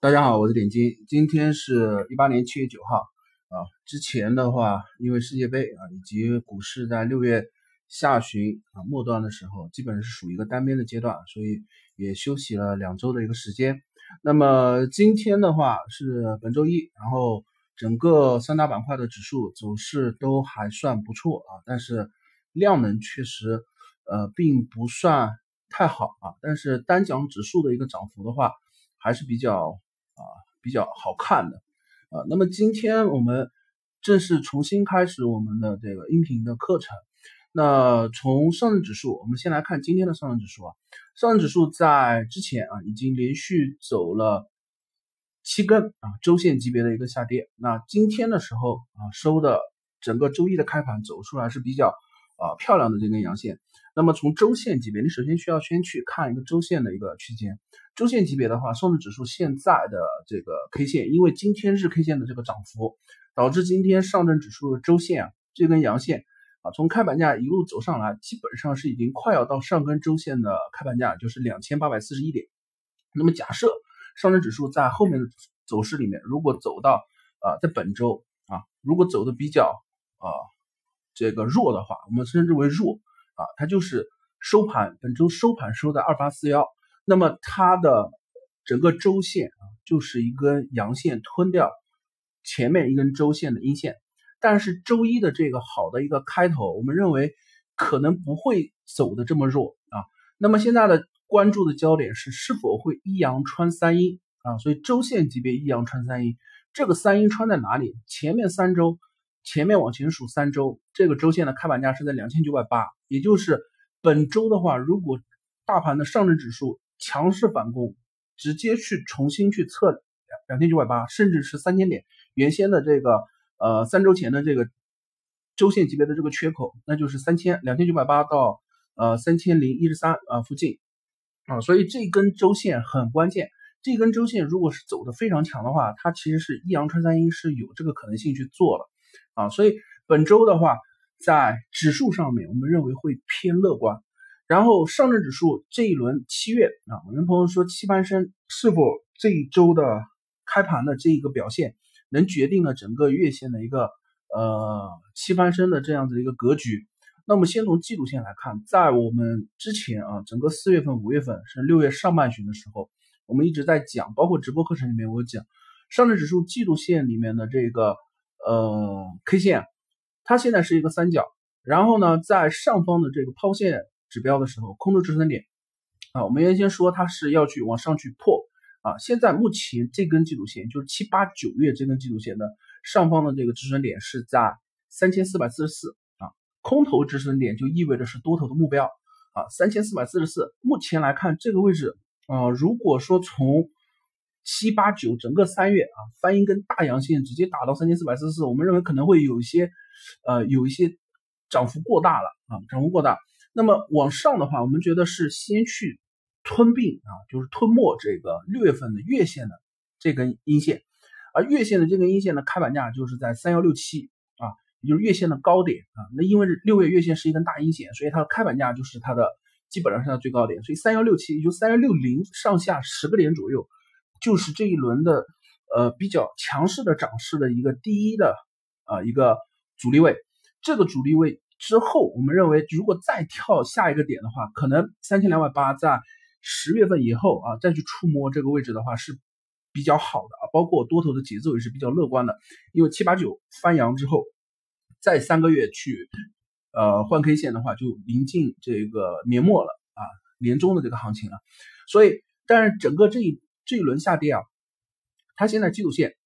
大家好，我是点金，今天是一八年七月九号啊。之前的话，因为世界杯啊，以及股市在六月下旬啊末端的时候，基本是属于一个单边的阶段，所以也休息了两周的一个时间。那么今天的话是本周一，然后整个三大板块的指数走势都还算不错啊，但是量能确实呃并不算太好啊。但是单讲指数的一个涨幅的话，还是比较。啊，比较好看的，啊，那么今天我们正式重新开始我们的这个音频的课程。那从上证指数，我们先来看今天的上证指数啊，上证指数在之前啊已经连续走了七根啊周线级别的一个下跌。那今天的时候啊收的整个周一的开盘走出来是比较啊漂亮的这根阳线。那么从周线级别，你首先需要先去看一个周线的一个区间。周线级别的话，上证指数现在的这个 K 线，因为今天日 K 线的这个涨幅，导致今天上证指数的周线啊这根阳线啊，从开盘价一路走上来，基本上是已经快要到上根周线的开盘价，就是两千八百四十一点。那么假设上证指数在后面的走势里面，如果走到啊在本周啊，如果走的比较啊这个弱的话，我们称之为弱。啊，它就是收盘，本周收盘收在二八四幺，那么它的整个周线啊，就是一根阳线吞掉前面一根周线的阴线，但是周一的这个好的一个开头，我们认为可能不会走的这么弱啊。那么现在的关注的焦点是是否会一阳穿三阴啊，所以周线级别一阳穿三阴，这个三阴穿在哪里？前面三周。前面往前数三周，这个周线的开盘价是在两千九百八，也就是本周的话，如果大盘的上证指数强势反攻，直接去重新去测两两千九百八，甚至是三千点，原先的这个呃三周前的这个周线级别的这个缺口，那就是三千两千九百八到呃三千零一十三啊附近啊，所以这根周线很关键，这根周线如果是走的非常强的话，它其实是一阳穿三阴是有这个可能性去做了。啊，所以本周的话，在指数上面，我们认为会偏乐观。然后上证指数这一轮七月啊，有朋友说七翻身是否这一周的开盘的这一个表现，能决定了整个月线的一个呃七翻身的这样子一个格局。那么先从季度线来看，在我们之前啊，整个四月份、五月份是六月上半旬的时候，我们一直在讲，包括直播课程里面我讲，上证指数季度线里面的这个。呃，K 线，它现在是一个三角，然后呢，在上方的这个抛线指标的时候，空头支撑点。啊，我们原先说它是要去往上去破啊，现在目前这根季度线就是七八九月这根季度线的上方的这个支撑点是在三千四百四十四啊，空头支撑点就意味着是多头的目标。啊，三千四百四十四，目前来看这个位置啊，如果说从七八九整个三月啊，翻一根大阳线，直接打到三千四百四十四，我们认为可能会有一些，呃，有一些涨幅过大了啊，涨幅过大。那么往上的话，我们觉得是先去吞并啊，就是吞没这个六月份的月线的这根阴线，而月线的这根阴线的开盘价就是在三幺六七啊，也就是月线的高点啊。那因为六月月线是一根大阴线，所以它的开盘价就是它的基本上是它最高点，所以三幺六七也就三幺六零上下十个点左右。就是这一轮的呃比较强势的涨势的一个第一的啊一个阻力位，这个阻力位之后，我们认为如果再跳下一个点的话，可能三千两百八在十月份以后啊再去触摸这个位置的话是比较好的啊，包括多头的节奏也是比较乐观的，因为七八九翻阳之后，再三个月去呃换 K 线的话，就临近这个年末了啊年终的这个行情了，所以但是整个这一。这一轮下跌啊，它现在季度线，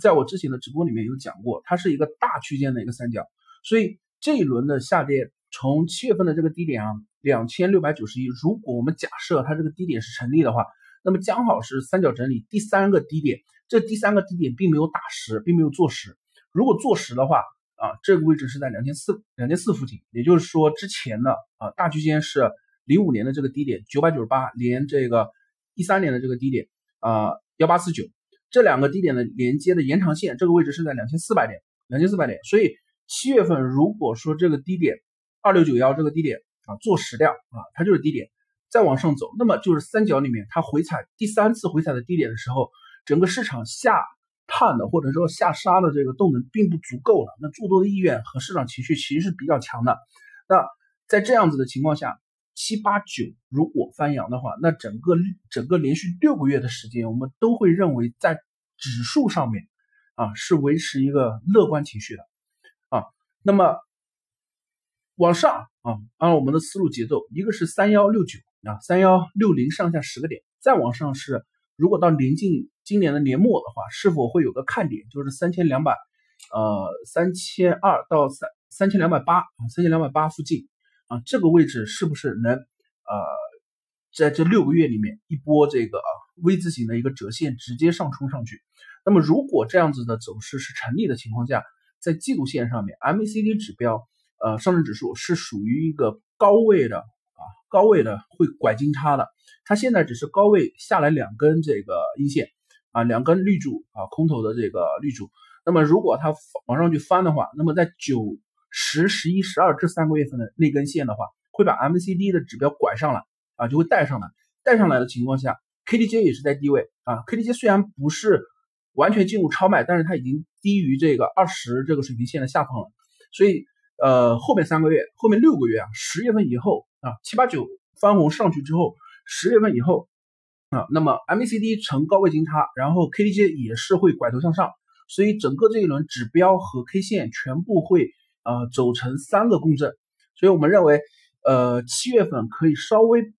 在我之前的直播里面有讲过，它是一个大区间的一个三角，所以这一轮的下跌，从七月份的这个低点啊，两千六百九十一，如果我们假设它这个低点是成立的话，那么刚好是三角整理第三个低点，这第三个低点并没有打实，并没有做实，如果做实的话啊，这个位置是在两千四两千四附近，也就是说之前的啊大区间是零五年的这个低点九百九十八，连这个一三年的这个低点。啊，幺八四九这两个低点的连接的延长线，这个位置是在两千四百点，两千四百点。所以七月份如果说这个低点二六九幺这个低点啊做实掉啊，它就是低点，再往上走，那么就是三角里面它回踩第三次回踩的低点的时候，整个市场下探的或者说下杀的这个动能并不足够了，那诸多的意愿和市场情绪其实是比较强的。那在这样子的情况下，七八九如果翻阳的话，那整个整个连续六个月的时间，我们都会认为在指数上面啊是维持一个乐观情绪的啊。那么往上啊，按我们的思路节奏，一个是三幺六九啊，三幺六零上下十个点，再往上是如果到临近今年的年末的话，是否会有个看点，就是三千两百呃三千二到三三千两百八啊，三千两百八附近。啊，这个位置是不是能呃，在这六个月里面一波这个 V 字形的一个折线直接上冲上去？那么如果这样子的走势是成立的情况下，在季度线上面，MACD 指标呃上证指数是属于一个高位的啊，高位的会拐金叉的，它现在只是高位下来两根这个阴线啊，两根绿柱啊，空头的这个绿柱。那么如果它往上去翻的话，那么在九。十、十一、十二这三个月份的那根线的话，会把 MACD 的指标拐上来啊，就会带上来。带上来的情况下，KDJ 也是在低位啊。KDJ 虽然不是完全进入超卖，但是它已经低于这个二十这个水平线的下方了。所以，呃，后面三个月、后面六个月啊，十月份以后啊，七八九翻红上去之后，十月份以后啊，那么 MACD 呈高位金叉，然后 KDJ 也是会拐头向上，所以整个这一轮指标和 K 线全部会。啊，走成三个共振，所以我们认为，呃，七月份可以稍微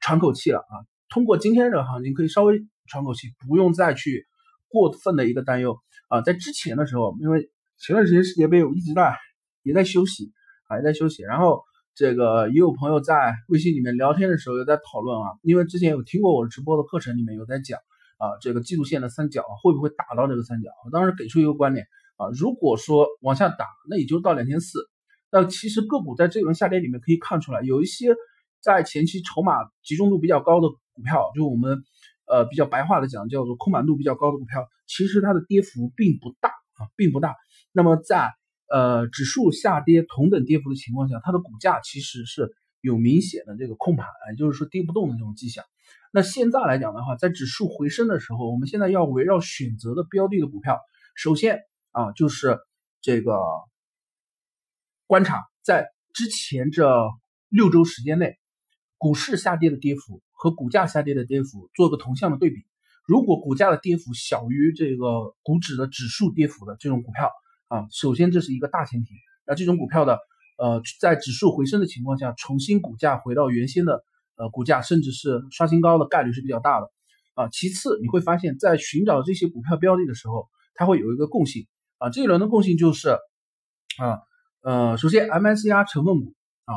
喘口气了啊。通过今天这个行情，可以稍微喘口气，不用再去过分的一个担忧啊。在之前的时候，因为前段时间世界杯我一直在也在休息啊，也在休息。然后这个也有朋友在微信里面聊天的时候有在讨论啊，因为之前有听过我直播的课程里面有在讲啊，这个季度线的三角会不会打到这个三角？我当时给出一个观点。啊，如果说往下打，那也就到两千四。那其实个股在这轮下跌里面可以看出来，有一些在前期筹码集中度比较高的股票，就我们呃比较白话的讲叫做空满度比较高的股票，其实它的跌幅并不大啊，并不大。那么在呃指数下跌同等跌幅的情况下，它的股价其实是有明显的这个控盘，也就是说跌不动的这种迹象。那现在来讲的话，在指数回升的时候，我们现在要围绕选择的标的的股票，首先。啊，就是这个观察，在之前这六周时间内，股市下跌的跌幅和股价下跌的跌幅做个同向的对比。如果股价的跌幅小于这个股指的指数跌幅的这种股票啊，首先这是一个大前提。那这种股票的呃，在指数回升的情况下，重新股价回到原先的呃股价，甚至是刷新高的概率是比较大的啊。其次，你会发现在寻找这些股票标的的时候，它会有一个共性。啊，这一轮的共性就是，啊，呃，首先 MSCI 成分股啊，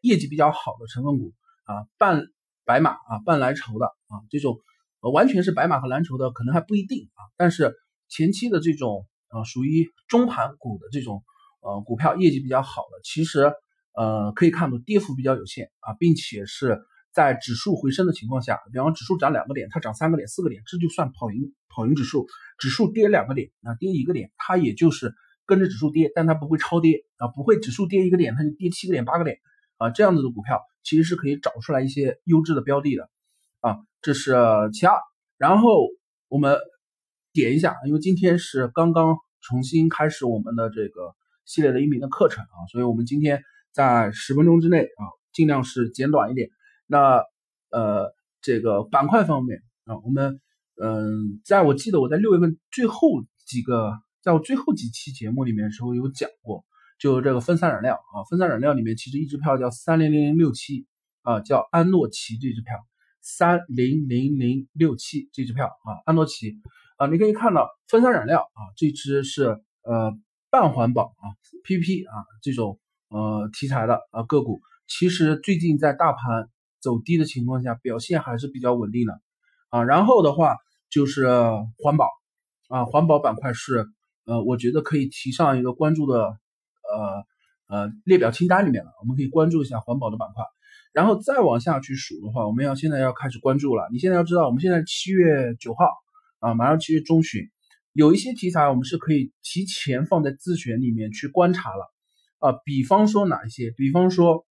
业绩比较好的成分股啊，半白马啊，半蓝筹的啊，这种呃完全是白马和蓝筹的可能还不一定啊，但是前期的这种啊，属于中盘股的这种呃股票业绩比较好的，其实呃可以看到跌幅比较有限啊，并且是。在指数回升的情况下，比方指数涨两个点，它涨三个点、四个点，这就算跑赢跑赢指数。指数跌两个点，啊跌一个点，它也就是跟着指数跌，但它不会超跌啊，不会指数跌一个点，它就跌七个点、八个点啊，这样子的股票其实是可以找出来一些优质的标的的啊，这是其二。然后我们点一下，因为今天是刚刚重新开始我们的这个系列的音频的课程啊，所以我们今天在十分钟之内啊，尽量是简短一点。那呃，这个板块方面啊，我们嗯，在我记得我在六月份最后几个，在我最后几期节目里面的时候有讲过，就这个分散燃料啊，分散燃料里面其实一支票叫三零零零六七啊，叫安诺奇这支票，三零零零六七这支票啊，安诺奇啊，你可以看到分散燃料啊，这支是呃半环保啊，PP 啊这种呃题材的啊个股，其实最近在大盘。走低的情况下，表现还是比较稳定的啊。然后的话就是环保啊，环保板块是呃，我觉得可以提上一个关注的呃呃列表清单里面了。我们可以关注一下环保的板块，然后再往下去数的话，我们要现在要开始关注了。你现在要知道，我们现在七月九号啊，马上七月中旬，有一些题材我们是可以提前放在自选里面去观察了啊。比方说哪一些？比方说。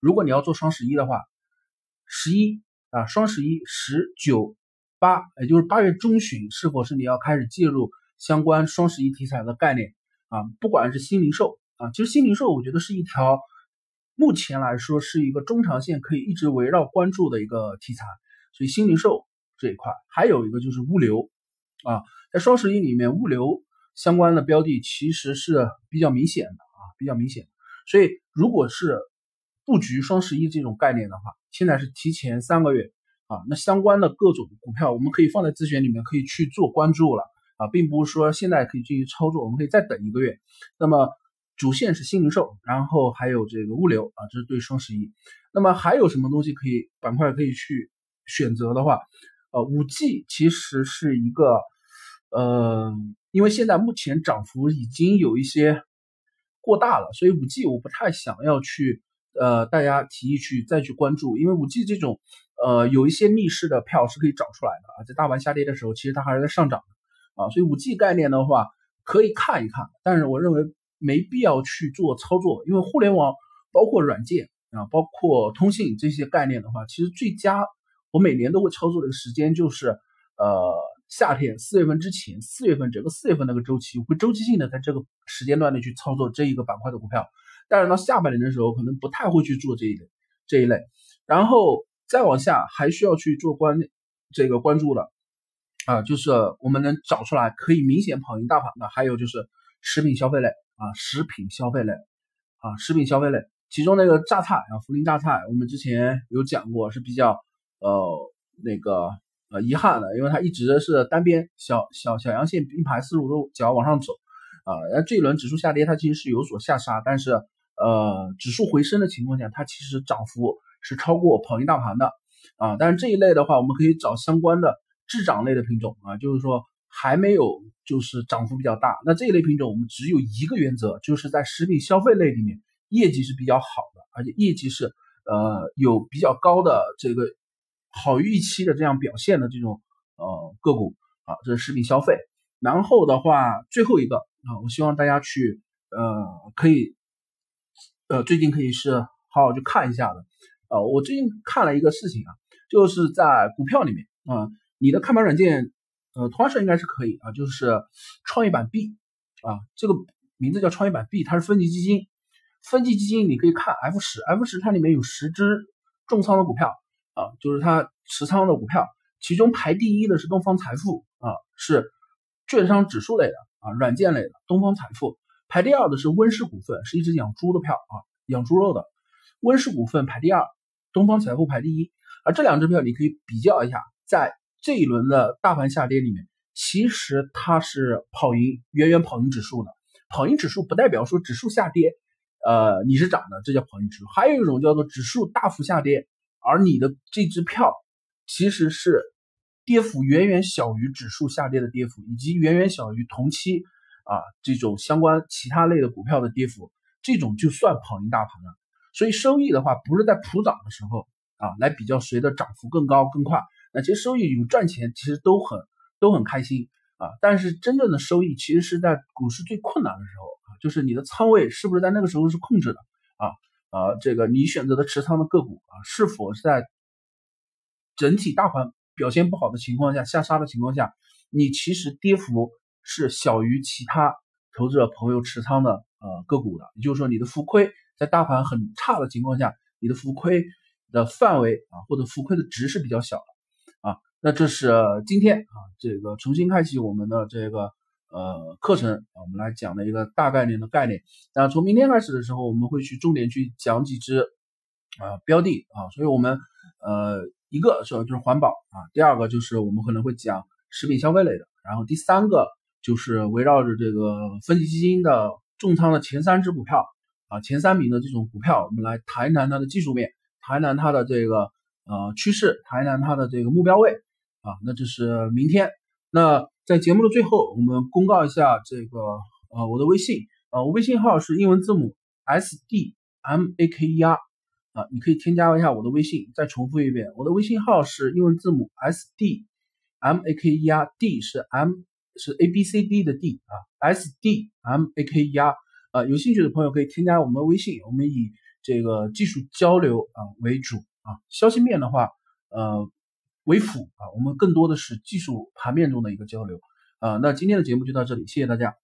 如果你要做双十一的话，十一啊，双十一十九八，也就是八月中旬，是否是你要开始介入相关双十一题材的概念啊？不管是新零售啊，其实新零售我觉得是一条目前来说是一个中长线可以一直围绕关注的一个题材，所以新零售这一块还有一个就是物流啊，在双十一里面物流相关的标的其实是比较明显的啊，比较明显，所以如果是。布局双十一这种概念的话，现在是提前三个月啊，那相关的各种股票我们可以放在自选里面，可以去做关注了啊，并不是说现在可以进行操作，我们可以再等一个月。那么主线是新零售，然后还有这个物流啊，这是对双十一。那么还有什么东西可以板块可以去选择的话，呃，五 G 其实是一个呃，因为现在目前涨幅已经有一些过大了，所以五 G 我不太想要去。呃，大家提议去再去关注，因为五 G 这种，呃，有一些逆势的票是可以找出来的啊，在大盘下跌的时候，其实它还是在上涨的啊，所以五 G 概念的话可以看一看，但是我认为没必要去做操作，因为互联网包括软件啊，包括通信这些概念的话，其实最佳我每年都会操作的时间就是呃夏天四月份之前，四月份整个四月份那个周期会周期性的在这个时间段内去操作这一个板块的股票。但是到下半年的时候，可能不太会去做这一类这一类，然后再往下还需要去做关这个关注的啊，就是我们能找出来可以明显跑赢大盘的，还有就是食品消费类啊，食品消费类啊，食品消费类，其中那个榨菜啊，涪陵榨菜，我们之前有讲过是比较呃那个呃遗憾的，因为它一直是单边小小小阳线并排四十五度角往上走啊，那这一轮指数下跌，它其实是有所下杀，但是。呃，指数回升的情况下，它其实涨幅是超过跑赢大盘的啊。但是这一类的话，我们可以找相关的滞涨类的品种啊，就是说还没有就是涨幅比较大。那这一类品种，我们只有一个原则，就是在食品消费类里面业绩是比较好的，而且业绩是呃有比较高的这个好预期的这样表现的这种呃个股啊，这是食品消费。然后的话，最后一个啊，我希望大家去呃可以。呃，最近可以是好好去看一下的。呃，我最近看了一个事情啊，就是在股票里面啊，你的看盘软件，呃，同样是应该是可以啊，就是创业板 B 啊，这个名字叫创业板 B，它是分级基金。分级基金你可以看 F 十，F 十它里面有十只重仓的股票啊，就是它持仓的股票，其中排第一的是东方财富啊，是券商指数类的啊，软件类的东方财富。排第二的是温氏股份，是一只养猪的票啊，养猪肉的。温氏股份排第二，东方财富排第一。而这两只票你可以比较一下，在这一轮的大盘下跌里面，其实它是跑赢，远远跑赢指数的。跑赢指数不代表说指数下跌，呃，你是涨的，这叫跑赢指数。还有一种叫做指数大幅下跌，而你的这支票其实是跌幅远远小于指数下跌的跌幅，以及远远小于同期。啊，这种相关其他类的股票的跌幅，这种就算跑赢大盘了。所以收益的话，不是在普涨的时候啊来比较谁的涨幅更高更快。那其实收益有赚钱，其实都很都很开心啊。但是真正的收益，其实是在股市最困难的时候啊，就是你的仓位是不是在那个时候是控制的啊？啊，这个你选择的持仓的个股啊，是否是在整体大盘表现不好的情况下下杀的情况下，你其实跌幅。是小于其他投资者朋友持仓的呃个股的，也就是说你的浮亏在大盘很差的情况下，你的浮亏的范围啊或者浮亏的值是比较小的啊。那这是今天啊这个重新开启我们的这个呃课程啊，我们来讲的一个大概念的概念。那从明天开始的时候，我们会去重点去讲几只啊标的啊，所以我们呃一个是就是环保啊，第二个就是我们可能会讲食品消费类的，然后第三个。就是围绕着这个分级基金的重仓的前三只股票啊，前三名的这种股票，我们来谈一谈它的技术面，谈一谈它的这个呃趋势，谈一谈它的这个目标位啊。那这是明天。那在节目的最后，我们公告一下这个呃我的微信啊，我微信号是英文字母 S D M A K E R 啊，你可以添加一下我的微信。再重复一遍，我的微信号是英文字母 S D M A K E R，D 是 M。是 A B C D 的 D 啊，S D M A K E R 啊，有兴趣的朋友可以添加我们的微信，我们以这个技术交流啊为主啊。消息面的话，呃，为辅啊，我们更多的是技术盘面中的一个交流啊。那今天的节目就到这里，谢谢大家。